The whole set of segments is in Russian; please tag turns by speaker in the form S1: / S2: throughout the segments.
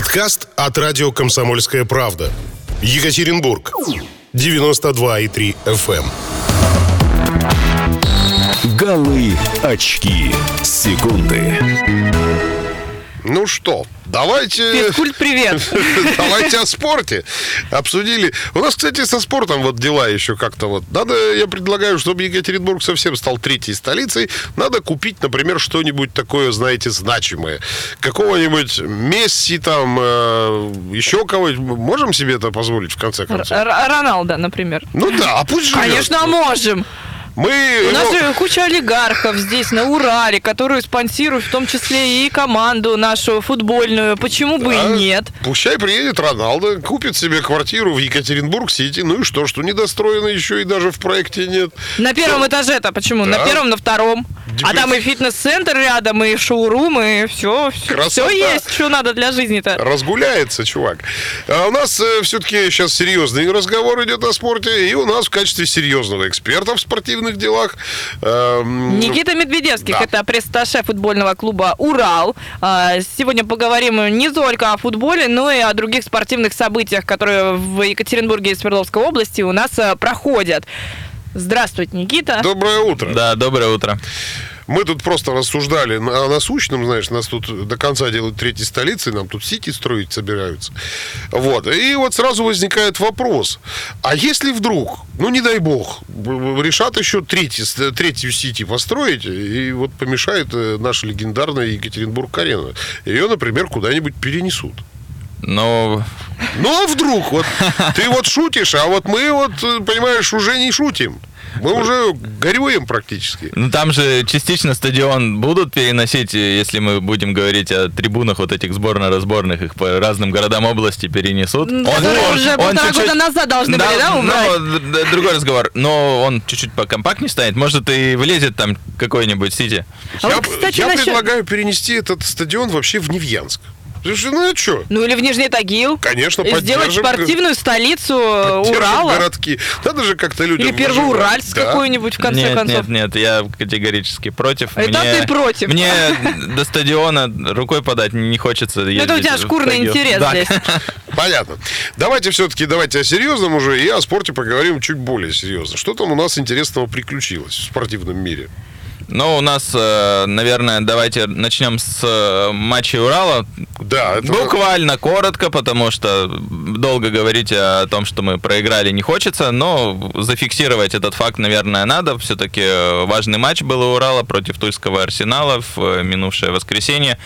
S1: Подкаст от радио «Комсомольская правда». Екатеринбург. 92,3 FM.
S2: Голы очки. Секунды.
S3: Ну что, давайте...
S4: Физкульт, привет.
S3: Давайте о спорте обсудили. У нас, кстати, со спортом вот дела еще как-то вот. Надо, я предлагаю, чтобы Екатеринбург совсем стал третьей столицей, надо купить, например, что-нибудь такое, знаете, значимое. Какого-нибудь Месси там, э, еще кого-нибудь. Можем себе это позволить, в конце концов?
S4: Р- Роналда, например.
S3: Ну да, а пусть живет.
S4: Конечно, можем.
S3: Мы
S4: У нас же куча олигархов здесь, на Урале, которые спонсируют в том числе и команду нашу футбольную. Почему бы
S3: Да.
S4: и нет?
S3: Пущай приедет Роналдо, купит себе квартиру в Екатеринбург-Сити. Ну и что, что недостроено еще и даже в проекте нет.
S4: На первом этаже-то почему?
S3: Да.
S4: На первом, на втором. А там и фитнес-центр рядом, и шоурум, и все, все,
S3: Красота.
S4: есть, что надо для жизни-то.
S3: Разгуляется, чувак. А у нас все-таки сейчас серьезный разговор идет о спорте, и у нас в качестве серьезного эксперта в спортивных делах эм,
S4: Никита Медведевских,
S3: Да.
S4: это пресс-сташе футбольного клуба «Урал». А, Сегодня поговорим не только о футболе, но и о других спортивных событиях, которые в Екатеринбурге и Свердловской области у нас а, проходят. Здравствуйте, Никита.
S3: Доброе утро.
S5: Да, доброе утро.
S3: Мы тут просто рассуждали о насущном, знаешь, нас тут до конца делают третьей столицей, нам тут Сити строить собираются. Вот. И вот сразу возникает вопрос. А если вдруг, ну не дай бог, решат еще третий, третью Сити построить, и вот помешает э, наша легендарная Екатеринбург-арена. Ее, например, куда-нибудь перенесут.
S5: Ну,
S3: Ну, а вдруг? Вот ты вот шутишь, а вот мы вот, э, понимаешь, уже не шутим. Мы уже горюем практически.
S5: ну там же частично стадион будут переносить, если мы будем говорить о трибунах вот этих сборно-разборных, их по разным городам области перенесут.
S4: М, которые уже полтора
S5: чуть-чуть-
S4: года назад должны были, да, убрать?
S5: Ну, д- д- другой разговор. Но он чуть-чуть покомпактнее станет. Может, и влезет там какой-нибудь Сити.
S4: А
S3: я
S4: вот, кстати,
S3: я
S4: насчет-
S3: предлагаю перенести этот стадион вообще в Невьянск. Ну а что?
S4: Ну или в Нижний Тагил.
S3: Конечно,
S4: И Сделать спортивную столицу Урала.
S3: городки. Надо же как-то людям...
S4: Или Первоуральск
S3: Да.
S4: какой-нибудь, в конце
S5: нет,
S4: концов.
S5: нет, нет, я категорически против.
S4: Это ты против.
S5: Мне до стадиона рукой подать не хочется
S4: Ну, это у тебя шкурный интерес
S5: Да.
S4: здесь.
S3: Понятно. Давайте все-таки давайте о серьезном уже и о спорте поговорим чуть более серьезно. Что там у нас интересного приключилось в спортивном мире?
S5: Ну, у нас, э, наверное, давайте начнем с э, матча Урала.
S3: Да, это...
S5: Буквально коротко, потому что долго говорить о том, что мы проиграли, не хочется, но зафиксировать этот факт, наверное, надо. Все-таки важный матч был у Урала против Тульского Арсенала в э, минувшее воскресенье.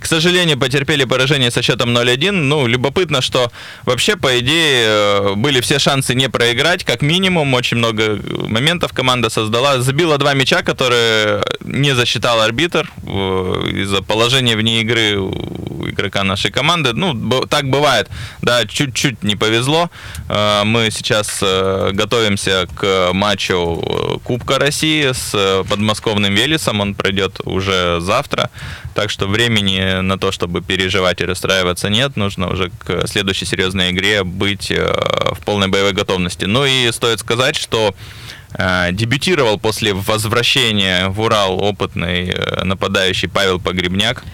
S5: К сожалению, потерпели поражение со счетом 0-1. Ну, любопытно, что вообще, по идее, э, были все шансы не проиграть, как минимум. Очень много моментов команда создала. Забила два мяча, которые не засчитал арбитр э, из-за положения вне игры у игрока нашей команды. Ну, так бывает. Да, чуть-чуть не повезло. Э, Мы сейчас э, готовимся к матчу Кубка России с подмосковным Велесом. Он пройдет уже завтра. Так что времени на то, чтобы переживать и расстраиваться нет. Нужно уже к следующей серьезной игре быть в полной боевой готовности. Ну и стоит сказать, что дебютировал после возвращения в Урал опытный э, нападающий Павел Погребняк.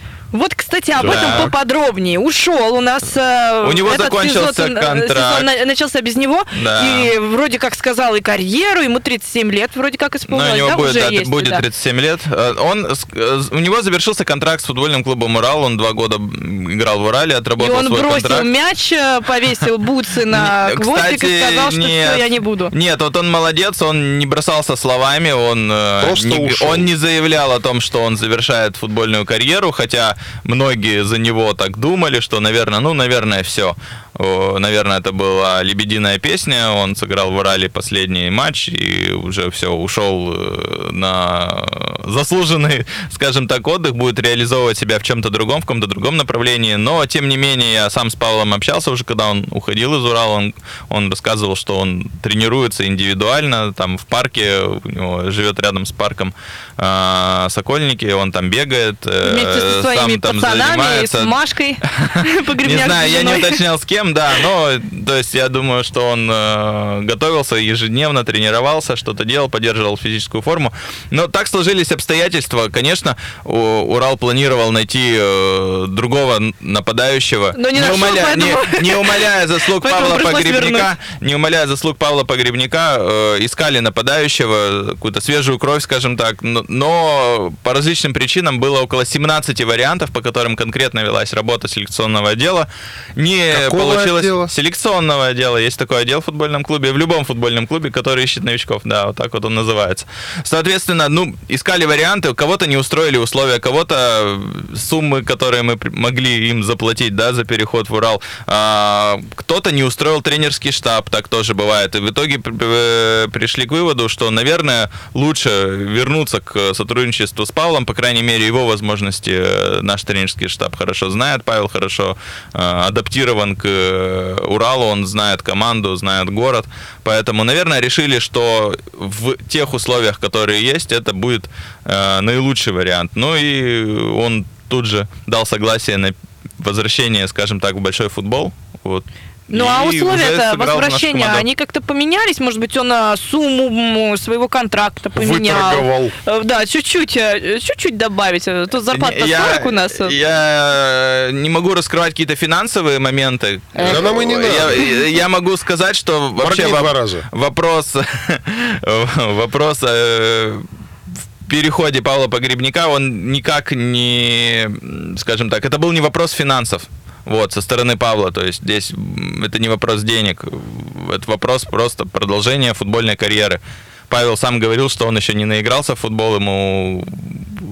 S4: Кстати, об
S5: Да.
S4: этом поподробнее. Ушел у нас. э,
S5: У него
S4: этот
S5: закончился
S4: сезон, э,
S5: контракт.
S4: сезон на- начался без него.
S5: Да.
S4: И вроде как сказал и карьеру, ему 37 лет вроде как
S5: Ну,
S4: исполнилось.
S5: у него
S4: да,
S5: будет,
S4: уже
S5: да,
S4: есть,
S5: будет
S4: да.
S5: 37 лет. Э, Он, у него завершился контракт с футбольным клубом Урал. Он два года играл в Урале,
S4: И
S5: отработал
S4: он
S5: свой
S4: бросил
S5: контракт.
S4: мяч, повесил бутсы на гвоздик и сказал, что
S5: нет.
S4: все, я не буду.
S5: Нет, вот он молодец, он не бросался словами, он,
S3: Просто
S5: не,
S3: ушел.
S5: он не заявлял о том, что он завершает футбольную карьеру, хотя многие за него так думали, что, наверное, ну, наверное, все. Наверное, это была лебединая песня, он сыграл в Урале последний матч и уже все, ушел э, на заслуженный, скажем так, отдых, будет реализовывать себя в чем-то другом, в каком-то другом направлении. Но, тем не менее, я сам с Павлом общался уже, когда он уходил из Урала, он, он рассказывал, что он тренируется индивидуально, там в парке, у него живет рядом с парком э, Сокольники, он там бегает, э,
S4: Вместе со своими
S5: сам там
S4: пацанами и с
S5: занимается.
S4: Машкой
S5: Не знаю, я не уточнял с кем, совсем, да, но, то есть, я думаю, что он э, готовился ежедневно, тренировался, что-то делал, поддерживал физическую форму. Но так сложились обстоятельства. Конечно, у- Урал планировал найти э, другого нападающего.
S4: Но не нашел,
S5: умаля-
S4: поэтому-
S5: не- не умаляя заслуг Павла Погребника, не умаляя заслуг Павла Погребника, э, искали нападающего, какую-то свежую кровь, скажем так, но, но по различным причинам было около 17 вариантов, по которым конкретно велась работа селекционного отдела. Не
S3: Какого
S5: получилось
S3: отдела?
S5: селекционного отдела. Есть такой отдел в футбольном клубе, в любом футбольном клубе, который ищет новичков, да, вот так вот он называется. Соответственно, ну, искали варианты, кого-то не устроили условия, кого-то суммы, которые мы могли им заплатить, да, за переход в Урал, а, кто-то не устроил тренерский штаб, так тоже бывает. И в итоге э, пришли к выводу, что, наверное, лучше вернуться к сотрудничеству с Павлом, по крайней мере, его возможности э, наш тренерский штаб хорошо знает, Павел хорошо э, адаптирован к э, Уралу, он знает команду, знает город, поэтому, наверное, решили, что в тех условиях, которые есть, это будет э, наилучший вариант. Ну и он тут же дал согласие на возвращение, скажем так, в большой футбол. Вот.
S4: Ну а
S5: нашу
S4: возвращения, они как-то поменялись? Может быть, он а, сумму своего контракта поменял?
S3: Выторговал.
S4: Э, Да, чуть-чуть, э, чуть-чуть добавить. А Тут зарплата
S5: я,
S4: 40 у нас.
S5: Я не могу раскрывать какие-то финансовые моменты.
S3: Да нам и не
S5: Я,
S3: надо.
S5: я могу сказать, что вообще вопрос, вопрос э, в переходе Павла Погребника, он никак не, скажем так, это был не вопрос финансов. Вот, со стороны Павла, то есть здесь это не вопрос денег, это вопрос просто продолжения футбольной карьеры. Павел сам говорил, что он еще не наигрался в футбол, ему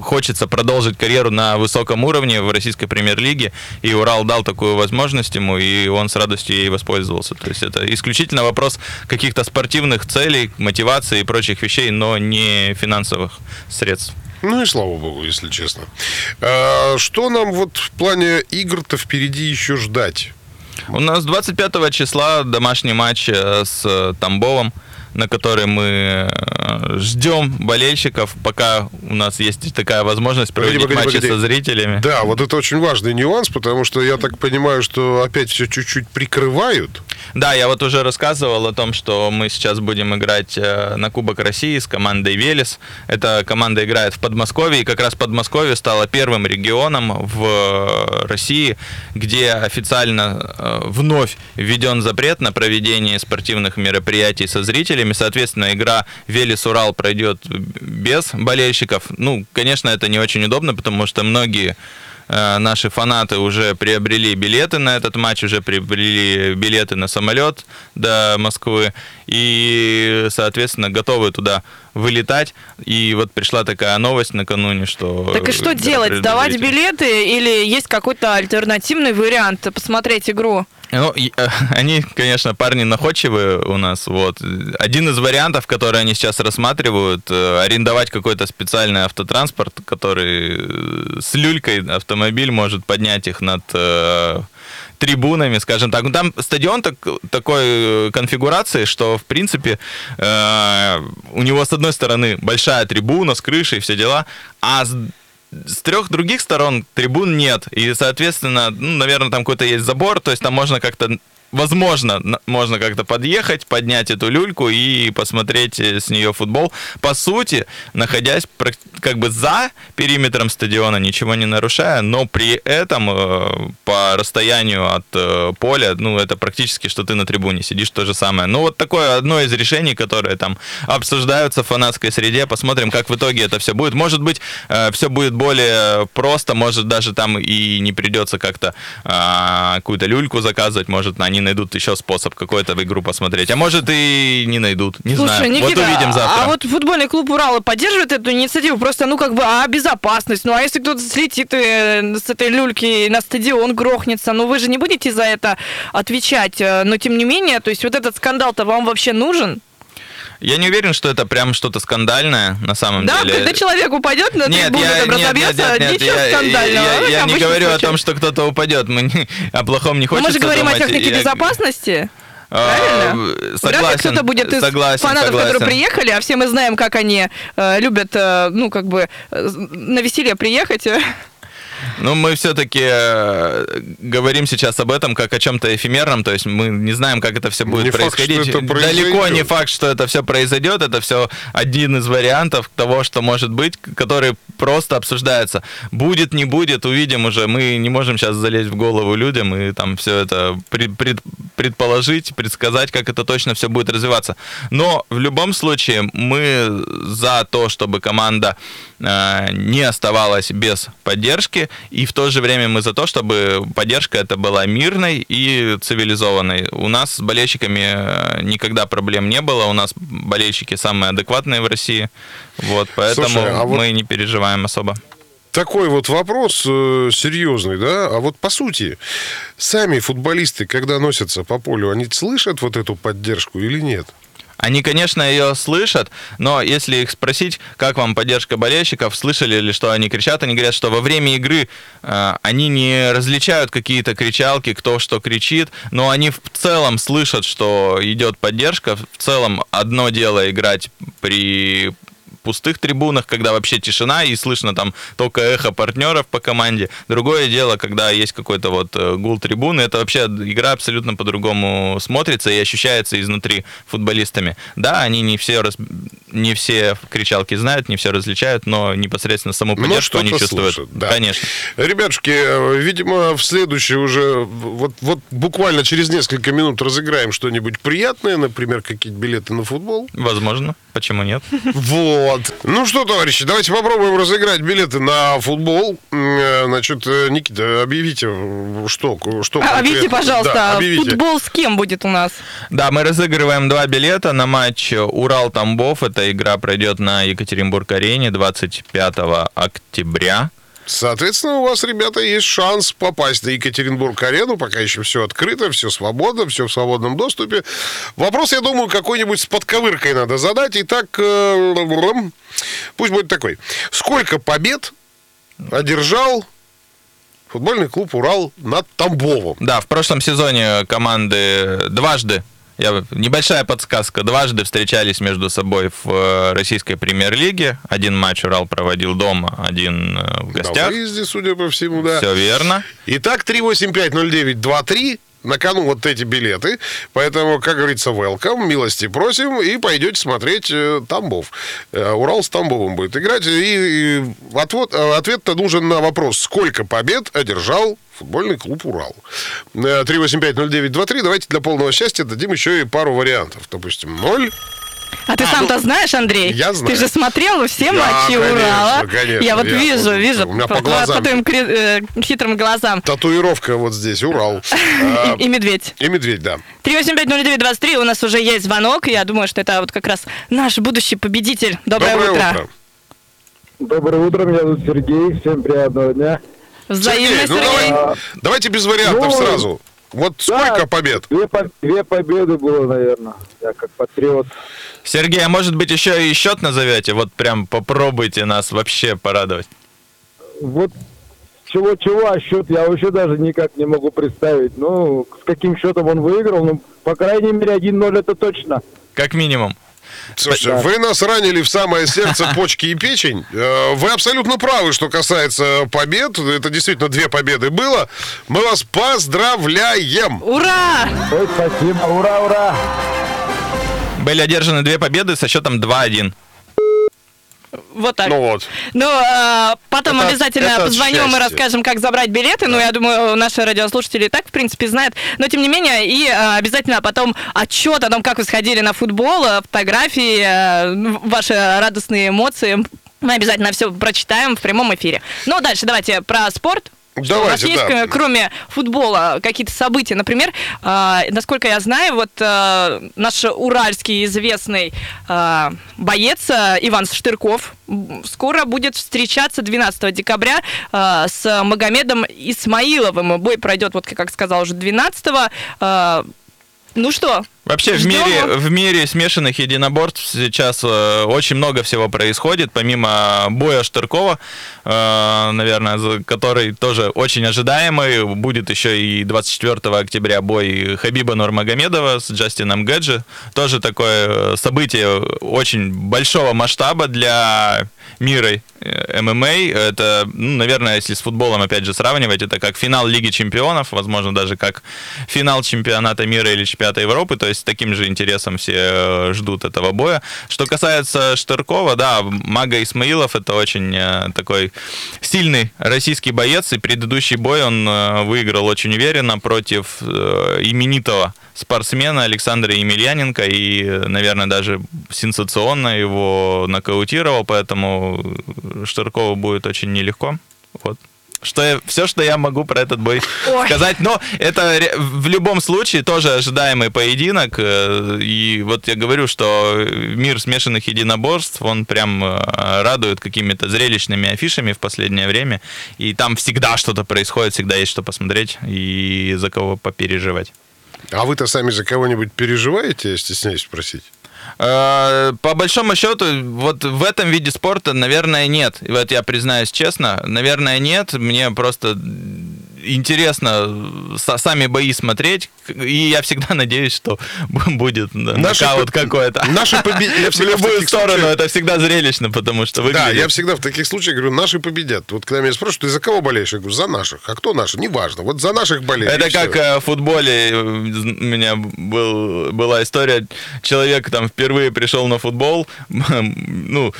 S5: хочется продолжить карьеру на высоком уровне в российской премьер-лиге, и Урал дал такую возможность ему, и он с радостью ей воспользовался. То есть это исключительно вопрос каких-то спортивных целей, мотивации и прочих вещей, но не финансовых средств.
S3: Ну и слава богу, если честно. А, Что нам вот в плане игр-то впереди еще ждать?
S5: У нас 25 числа домашний матч э, с э, Тамбовом, на который мы э, ждем болельщиков, пока у нас есть такая возможность
S3: Погоди,
S5: проводить
S3: погоди,
S5: матчи
S3: погоди.
S5: со зрителями.
S3: Да, вот это очень важный нюанс, потому что я так понимаю, что опять все чуть-чуть прикрывают.
S5: Да, я вот уже рассказывал о том, что мы сейчас будем играть э, на Кубок России с командой Велес. Эта команда играет в Подмосковье, и как раз Подмосковье стало первым регионом в э, России, где официально э, вновь введен запрет на проведение спортивных мероприятий со зрителями. Соответственно, игра Велес-Урал пройдет без болельщиков. Ну, конечно, это не очень удобно, потому что многие наши фанаты уже приобрели билеты на этот матч, уже приобрели билеты на самолет до Москвы и, соответственно, готовы туда вылетать. И вот пришла такая новость накануне, что...
S4: Так и что
S5: игра
S4: делать? Сдавать
S5: зрителей.
S4: билеты или есть какой-то альтернативный вариант посмотреть игру?
S5: Ну, э, они, конечно, парни находчивые у нас. Вот. Один из вариантов, которые они сейчас рассматривают, э, арендовать какой-то специальный автотранспорт, который э, с люлькой автомобиль может поднять их над э, трибунами, скажем так. Ну, там стадион так, такой э, конфигурации, что, в принципе, э, у него, с одной стороны, большая трибуна с крышей, все дела, а с с трех других сторон трибун нет. И, соответственно, ну, наверное, там какой-то есть забор, то есть там можно как-то возможно, на- можно как-то подъехать, поднять эту люльку и посмотреть э, с нее футбол. По сути, находясь как бы за периметром стадиона, ничего не нарушая, но при этом э, по расстоянию от э, поля, ну, это практически, что ты на трибуне сидишь, то же самое. Ну, вот такое одно из решений, которые там обсуждаются в фанатской среде. Посмотрим, как в итоге это все будет. Может быть, все будет более просто, может, даже там и не придется как-то а, какую-то люльку заказывать, может, они найдут еще способ какой-то в игру посмотреть. А может, и не найдут. Не
S4: Слушай,
S5: знаю.
S4: Никита,
S5: вот увидим завтра.
S4: а вот футбольный клуб Урала поддерживает эту инициативу? Просто, ну, как бы, а безопасность? Ну, а если кто-то слетит э, с этой люльки на стадион, грохнется, ну, вы же не будете за это отвечать. Э, Но, тем не менее, то есть вот этот скандал-то вам вообще нужен?
S5: Я не уверен, что это прям что-то скандальное на самом
S4: Да,
S5: деле.
S4: когда человек упадет на
S5: Нет,
S4: трибуну,
S5: я,
S4: там
S5: нет, нет, нет, нет,
S4: ничего
S5: я,
S4: скандального.
S5: я-
S4: как
S5: я не говорю о
S4: случай.
S5: том, что кто-то упадет. Мы не- о плохом не хочется
S4: мы же говорим о
S5: думать.
S4: технике
S5: Я-
S4: безопасности.
S5: А,
S4: Правильно?
S5: Согласен.
S4: Вряд ли кто-то будет из
S5: согласен,
S4: фанатов,
S5: согласен.
S4: которые приехали, а все мы знаем, как они э, любят, э, ну, как бы, э, на веселье приехать.
S5: Ну, мы все-таки говорим сейчас об этом как о чем-то эфемерном, то есть мы не знаем, как это все будет
S3: Не факт,
S5: происходить.
S3: что это произойдет.
S5: Далеко не факт, что это все произойдет, это все один из вариантов того, что может быть, который просто обсуждается. Будет, не будет, увидим уже. Мы не можем сейчас залезть в голову людям и там все это пред- пред- предположить, предсказать, как это точно все будет развиваться. Но в любом случае мы за то, чтобы команда э, не оставалась без поддержки, и в то же время мы за то, чтобы поддержка это была мирной и цивилизованной. У нас с болельщиками э, никогда проблем не было, у нас болельщики самые адекватные в России, вот, поэтому
S3: Слушай, а вот-
S5: мы не переживаем особо.
S3: Такой вот вопрос э, серьезный, да? А вот по сути, сами футболисты, когда носятся по полю, они слышат вот эту поддержку или нет?
S5: Они, конечно, ее слышат, но если их спросить, как вам поддержка болельщиков, слышали ли, что они кричат, они говорят, что во время игры э, они не различают какие-то кричалки, кто что кричит, но они в целом слышат, что идет поддержка. В целом одно дело играть при пустых трибунах, когда вообще тишина и слышно там только эхо партнеров по команде. Другое дело, когда есть какой-то вот э, гул трибуны, это вообще игра абсолютно по-другому смотрится и ощущается изнутри футболистами. Да, они не все, раз- не все кричалки знают, не все различают, но непосредственно саму поддержку они чувствуют.
S3: слышат, да.
S5: Конечно.
S3: Ребятушки, э, видимо, в следующий уже, вот, вот буквально через несколько минут разыграем что-нибудь приятное, например, какие-то билеты на футбол.
S5: Возможно. Почему нет?
S3: Вот. Ну что, товарищи, давайте попробуем разыграть билеты на футбол. Э, Значит, э, Никита, объявите, что, что
S4: А, Объявите, пожалуйста,
S3: Да, объявите.
S4: футбол с кем будет у нас?
S5: Да, мы разыгрываем два билета на матч Урал-Тамбов. Эта игра пройдет на Екатеринбург-арене 25 октября.
S3: Соответственно, у вас, ребята, есть шанс попасть на Екатеринбург-арену. Пока еще все открыто, все свободно, все в свободном доступе. Вопрос, я думаю, какой-нибудь с подковыркой надо задать. Итак, э, пусть будет такой. Сколько побед одержал футбольный клуб «Урал» над Тамбовом?
S5: Да, в прошлом сезоне команды дважды, я, небольшая подсказка, дважды встречались между собой в э, российской премьер-лиге. Один матч Урал проводил дома, один э, в
S3: На
S5: гостях.
S3: выезде, судя по всему, да.
S5: Все верно.
S3: Итак, 3850923. На кону вот эти билеты. Поэтому, как говорится, welcome, милости просим. И пойдете смотреть э, Тамбов. Э, Урал с Тамбовым будет играть. И, отвод- э, ответ-то нужен на вопрос, сколько побед одержал футбольный клуб «Урал». Э, 3850923. Давайте для полного счастья дадим еще и пару вариантов. Допустим, 0.
S4: А ты сам-то знаешь, Андрей?
S3: я знаю.
S4: Ты же смотрел все
S3: Я,
S4: матчи
S3: конечно,
S4: Урала.
S3: конечно,
S4: я вот
S3: я
S4: вижу,
S3: вот-
S4: вижу
S3: у меня по
S4: по,
S3: глазам.
S4: твоим кри- э, хитрым глазам.
S3: Татуировка вот здесь, «Урал». А,
S4: И, и медведь.
S3: И медведь, да.
S4: 3850923, у нас уже есть звонок. Я думаю, что это вот как раз наш будущий победитель. Доброе, утро.
S6: Доброе утро, меня зовут Сергей, всем приятного дня.
S4: Взаимно,
S3: Сергей, ну давай, давайте без вариантов
S6: Ну,
S3: сразу. Вот сколько
S6: Да,
S3: побед?
S6: Две, две победы было, наверное. Я как патриот.
S5: Сергей, а может быть еще и счет назовете? Вот прям попробуйте нас вообще порадовать.
S6: Вот чего-чего, а счет я вообще даже никак не могу представить. Ну, с каким счетом он выиграл, ну, по крайней мере, 1-0 это точно.
S5: Как минимум.
S3: Слушайте,
S6: Да.
S3: вы нас ранили в самое сердце почки и печень. Э, Вы абсолютно правы, что касается побед. Это действительно две победы было. Мы вас поздравляем.
S4: Ура!
S6: Ой, спасибо, ура, ура!
S5: Были одержаны две победы со счетом 2-1.
S4: Вот так.
S3: Ну вот.
S4: Ну, а, потом
S3: Это-
S4: обязательно
S3: это
S4: позвоним и
S3: счастья.
S4: расскажем, как забрать билеты. Ну, я думаю, наши радиослушатели и так, в принципе, знают. Но, тем не менее, и а, обязательно потом отчет о том, как вы сходили на футбол, а, фотографии, а, ну, ваши радостные эмоции. Мы обязательно все прочитаем в прямом эфире. Ну, дальше давайте про спорт. Что у нас
S3: Давайте,
S4: есть,
S3: да.
S4: э, кроме футбола, какие-то события? Например, э, насколько я знаю, вот э, наш уральский известный э, боец э, Иван Штырков скоро будет встречаться 12 декабря э, с Магомедом Исмаиловым. Бой пройдет, вот как сказал уже, 12 э, ну что,
S5: Вообще в мире, в мире смешанных единоборств сейчас э, очень много всего происходит, помимо боя Штыркова, э, наверное, за- который тоже очень ожидаемый, будет еще и 24 октября бой Хабиба Нурмагомедова с Джастином Гэджи, тоже такое э, событие очень большого масштаба для мира э, ММА. Это, ну, наверное, если с футболом, опять же, сравнивать, это как финал Лиги Чемпионов, возможно, даже как финал чемпионата мира или чемпионата Европы, то есть с таким же интересом все э, ждут этого боя. Что касается Штыркова, да, Мага Исмаилов это очень э, такой сильный российский боец, и предыдущий бой он выиграл очень уверенно против именитого спортсмена Александра Емельяненко и, наверное, даже сенсационно его нокаутировал, поэтому Штыркову будет очень нелегко. Вот. Что я, все, что я могу про этот бой
S4: Ой.
S5: сказать. Но это в любом случае тоже ожидаемый поединок. э, И вот я говорю, что мир смешанных единоборств, он прям э, радует какими-то зрелищными афишами в последнее время. И там всегда что-то происходит, всегда есть что посмотреть и за кого попереживать.
S3: А вы-то сами за кого-нибудь переживаете, я стесняюсь спросить?
S5: Э, По большому счету, вот в этом виде спорта, наверное, нет. Вот я признаюсь честно, наверное, нет. Мне просто интересно са- сами бои смотреть, и я всегда надеюсь, что бу- будет
S3: Наши
S5: нокаут
S3: по-
S5: какой-то.
S3: наши побе- я
S5: В любую сторону,
S3: случаях-
S5: это всегда зрелищно, потому что
S3: Да,
S5: выглядит...
S3: я всегда в таких случаях говорю, наши победят. Вот когда меня спрашивают, ты за кого болеешь? Я говорю, за наших. А кто наши? Неважно. Вот за наших болею.
S5: Это как э, в футболе э, у меня был, была история, человек там впервые пришел на футбол, ну,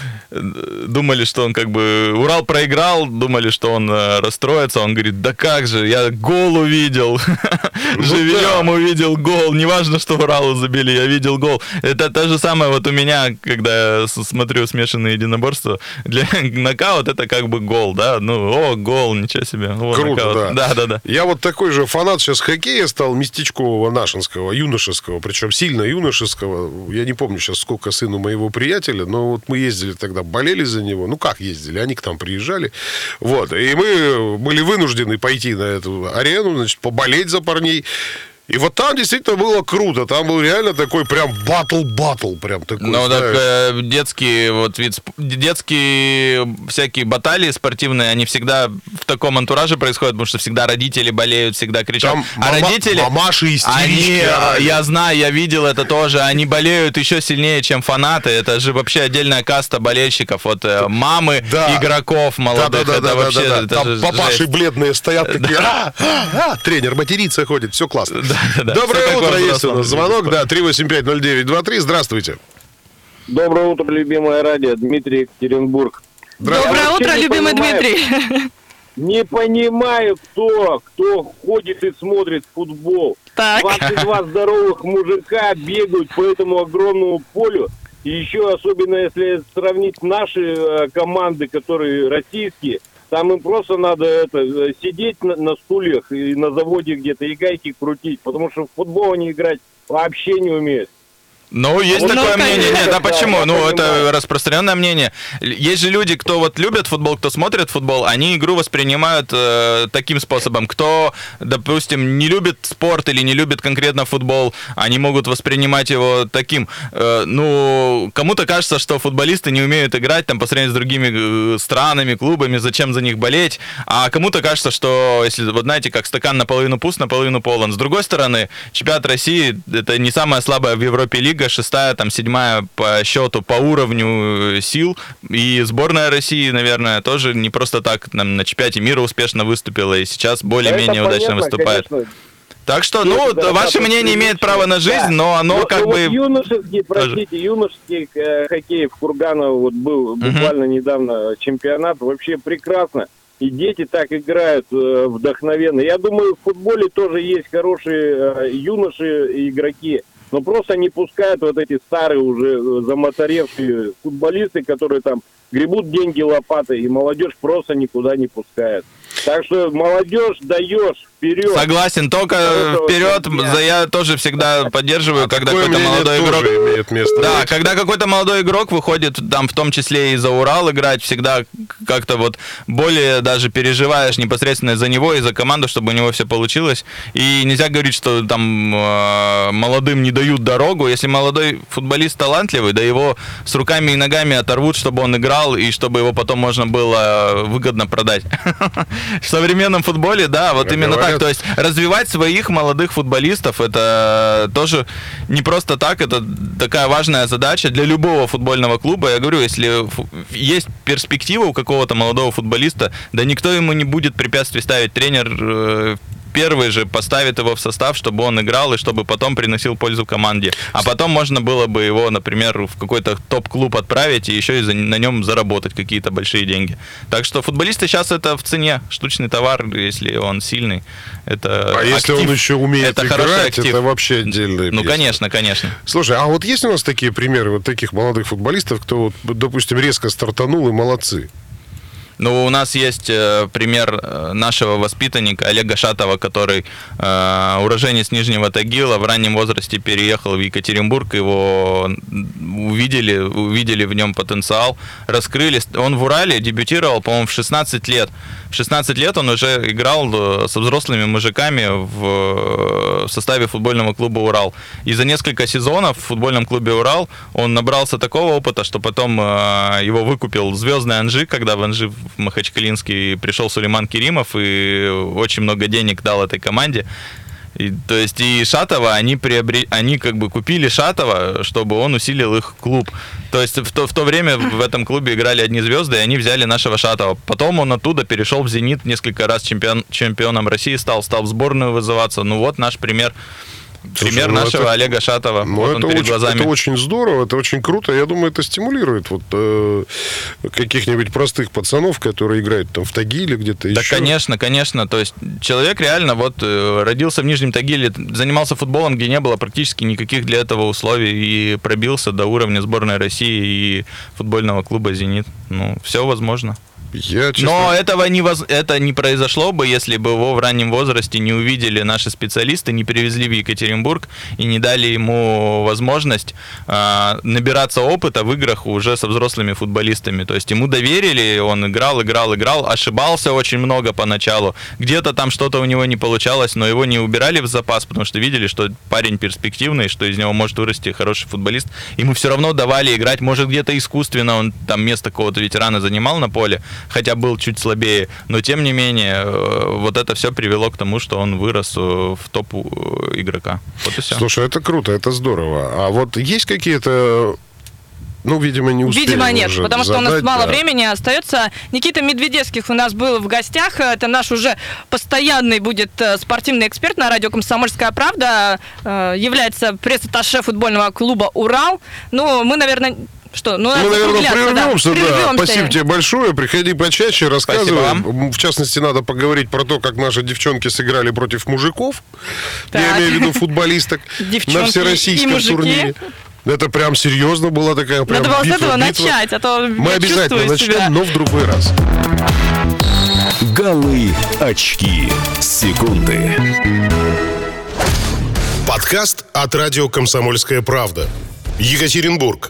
S5: думали, что он как бы, Урал проиграл, думали, что он э, расстроится, он говорит, да как же, я гол увидел, живьем увидел гол, неважно, что Уралу забили, я видел гол. Это то же самое вот у меня, когда я смотрю смешанные единоборства, для нокаут это как бы гол, да, ну, о, гол, ничего себе. о,
S3: Круто,
S5: нокаут.
S3: да.
S5: Да, да, да.
S3: Я вот такой же фанат сейчас хоккея стал, местечкового, нашинского, юношеского, причем сильно юношеского. Я не помню сейчас, сколько сыну моего приятеля, но вот мы ездили тогда, болели за него. Ну, как ездили? Они к нам приезжали. Вот. И мы были вынуждены пойти на эту арену, значит, поболеть за парней. И вот там действительно было круто. Там был реально такой прям батл-батл. Прям такой,
S5: Ну, так э, детские вот вид детские всякие баталии спортивные, они всегда в таком антураже происходят, потому что всегда родители болеют, всегда кричат.
S3: Там
S5: а
S3: мама-
S5: родители,
S3: мамаши
S5: они,
S3: истерички
S5: э,
S3: орали.
S5: я знаю, я видел это тоже, они болеют еще сильнее, чем фанаты. Это же вообще отдельная каста болельщиков. Вот э, мамы
S3: Да.
S5: игроков молодых, это вообще это
S3: Там папаши
S5: жесть.
S3: бледные стоят такие, «А, а, а». тренер матерится ходит, все классно.
S5: да.
S3: Доброе
S5: Всё такое
S3: утро, есть у нас звонок, да, 3850923, здравствуйте.
S6: Доброе утро, любимое радио. Дмитрий Екатеринбург.
S4: Доброе утро, любимый
S6: понимаю.
S4: Дмитрий.
S6: Не понимаю, кто, кто ходит и смотрит футбол.
S4: Так.
S6: 22 здоровых мужика бегают по этому огромному полю. И еще особенно, если сравнить наши э, команды, которые российские, там им просто надо это, э, сидеть на, на стульях и на заводе где-то и гайки крутить, потому что в футбол они играть вообще не умеют.
S5: Ну, есть
S6: Ну,
S5: такое
S4: конечно,
S5: мнение. Нет,
S6: да,
S5: а почему? Ну, это
S6: понимаю.
S5: распространенное мнение. Есть же люди, кто вот любят футбол, кто смотрит футбол, они игру воспринимают э, таким способом. Кто, допустим, не любит спорт или не любит конкретно футбол, они могут воспринимать его таким. Э, ну, кому-то кажется, что футболисты не умеют играть там по сравнению с другими э, странами, клубами, зачем за них болеть. А кому-то кажется, что, если, вот знаете, как стакан наполовину пуст, наполовину полон. С другой стороны, чемпионат России это не самая слабая в Европе лига, шестая, там седьмая по счету, по уровню э, сил. И сборная России, наверное, тоже не просто так там, на чемпионате мира успешно выступила и сейчас более-менее
S6: Это
S5: удачно
S6: понятно,
S5: выступает.
S6: конечно.
S5: Так что, ну,
S6: Да,
S5: ваше
S6: да,
S5: мнение имеет право на жизнь,
S6: Да.
S5: но оно
S6: Ну,
S5: как
S6: ну,
S5: бы...
S6: Вот юношеский, простите, юношеский э, хоккей в Курганово вот был буквально недавно чемпионат, вообще прекрасно. И дети так играют э, вдохновенно. Я думаю, в футболе тоже есть хорошие э, юноши игроки. Но просто не пускают вот эти старые уже э, замоторевшие футболисты, которые там гребут деньги лопатой, и молодежь просто никуда не пускает. Так что молодежь даешь вперед.
S5: Согласен, только
S6: Хорошего
S5: вперед,
S6: дня.
S5: за я тоже всегда поддерживаю, когда
S3: Такое
S5: какой-то молодой игрок
S3: имеет место.
S5: Да,
S3: быть.
S5: когда какой-то молодой игрок выходит, там в том числе и за Урал играть, всегда как-то вот более даже переживаешь непосредственно за него и за команду, чтобы у него все получилось. И нельзя говорить, что там э, молодым не дают дорогу. Если молодой футболист талантливый, да его с руками и ногами оторвут, чтобы он играл и чтобы его потом можно было выгодно продать. В современном футболе, да, вот именно
S3: говорят...
S5: так, то есть развивать своих молодых футболистов, это тоже не просто так, это такая важная задача для любого футбольного клуба. Я говорю, если есть перспектива у какого-то молодого футболиста, да никто ему не будет препятствий ставить. Тренер э, первый же поставит его в состав, чтобы он играл и чтобы потом приносил пользу команде. А потом можно было бы его, например, в какой-то топ-клуб отправить и еще и на нем заработать какие-то большие деньги. Так что футболисты сейчас это в цене. Штучный товар, если он сильный. Это
S3: а актив, если он еще умеет это играть, это вообще отдельная
S5: Ну, конечно, конечно.
S3: Слушай, а вот есть у нас такие примеры вот таких молодых футболистов, кто, допустим, резко стартанул и молодцы?
S5: Ну, у нас есть э, пример э, нашего воспитанника Олега Шатова, который э, уроженец Нижнего Тагила, в раннем возрасте переехал в Екатеринбург, его увидели, увидели в нем потенциал, раскрыли. Он в Урале дебютировал, по-моему, в 16 лет. В 16 лет он уже играл э, со взрослыми мужиками в, э, в составе футбольного клуба «Урал». И за несколько сезонов в футбольном клубе «Урал» он набрался такого опыта, что потом э, его выкупил звездный Анжи, когда в Анжи Махачкалинский пришел Сулейман Керимов и очень много денег дал этой команде. И, то есть и Шатова, они, приобре... они как бы купили Шатова, чтобы он усилил их клуб. То есть в то, в то время в этом клубе играли одни звезды, и они взяли нашего Шатова. Потом он оттуда перешел в «Зенит», несколько раз чемпион, чемпионом России стал, стал в сборную вызываться. Ну вот наш пример. Пример ну нашего это, Олега Шатова.
S3: Ну, вот это, очень, глазами. это очень здорово, это очень круто. Я думаю, это стимулирует вот э, каких-нибудь простых пацанов, которые играют там в Тагиле где-то
S5: да, еще. Да, конечно, конечно. То есть человек реально вот э, родился в Нижнем Тагиле, занимался футболом, где не было практически никаких для этого условий и пробился до уровня сборной России и футбольного клуба «Зенит». Ну, все возможно. Я, честно... Но этого не, воз... это не произошло бы, если бы его в раннем возрасте не увидели наши специалисты, не привезли в Екатеринбург и не дали ему возможность э, набираться опыта в играх уже со взрослыми футболистами. То есть ему доверили, он играл, играл, играл, ошибался очень много поначалу. Где-то там что-то у него не получалось, но его не убирали в запас, потому что видели, что парень перспективный, что из него может вырасти хороший футболист. Ему все равно давали играть, может где-то искусственно он там место какого-то ветерана занимал на поле, хотя был чуть слабее, но тем не менее э, вот это все привело к тому, что он вырос э, в топ э, игрока. Вот и все.
S3: Слушай, это круто, это здорово. А вот есть какие-то ну, видимо, не успели
S4: Видимо, нет, потому задать, что у нас мало да. времени остается. Никита Медведевских у нас был в гостях. Это наш уже постоянный будет спортивный эксперт на радио «Комсомольская правда». Является пресс-атташе футбольного клуба «Урал». Ну, мы, наверное, что? Ну,
S3: Мы, наверное, прервемся, да. прервемся. Спасибо тебе большое. Приходи почаще, рассказывай. В частности, надо поговорить про то, как наши девчонки сыграли против мужиков. Так. Я имею в виду футболисток на всероссийском турнире. Это прям серьезно была такая прям
S4: Надо было
S3: битва,
S4: с этого битва. начать, а то
S3: Мы обязательно начнем, себя. но в другой раз.
S2: Голы, очки, секунды.
S1: Подкаст от радио «Комсомольская правда». Екатеринбург.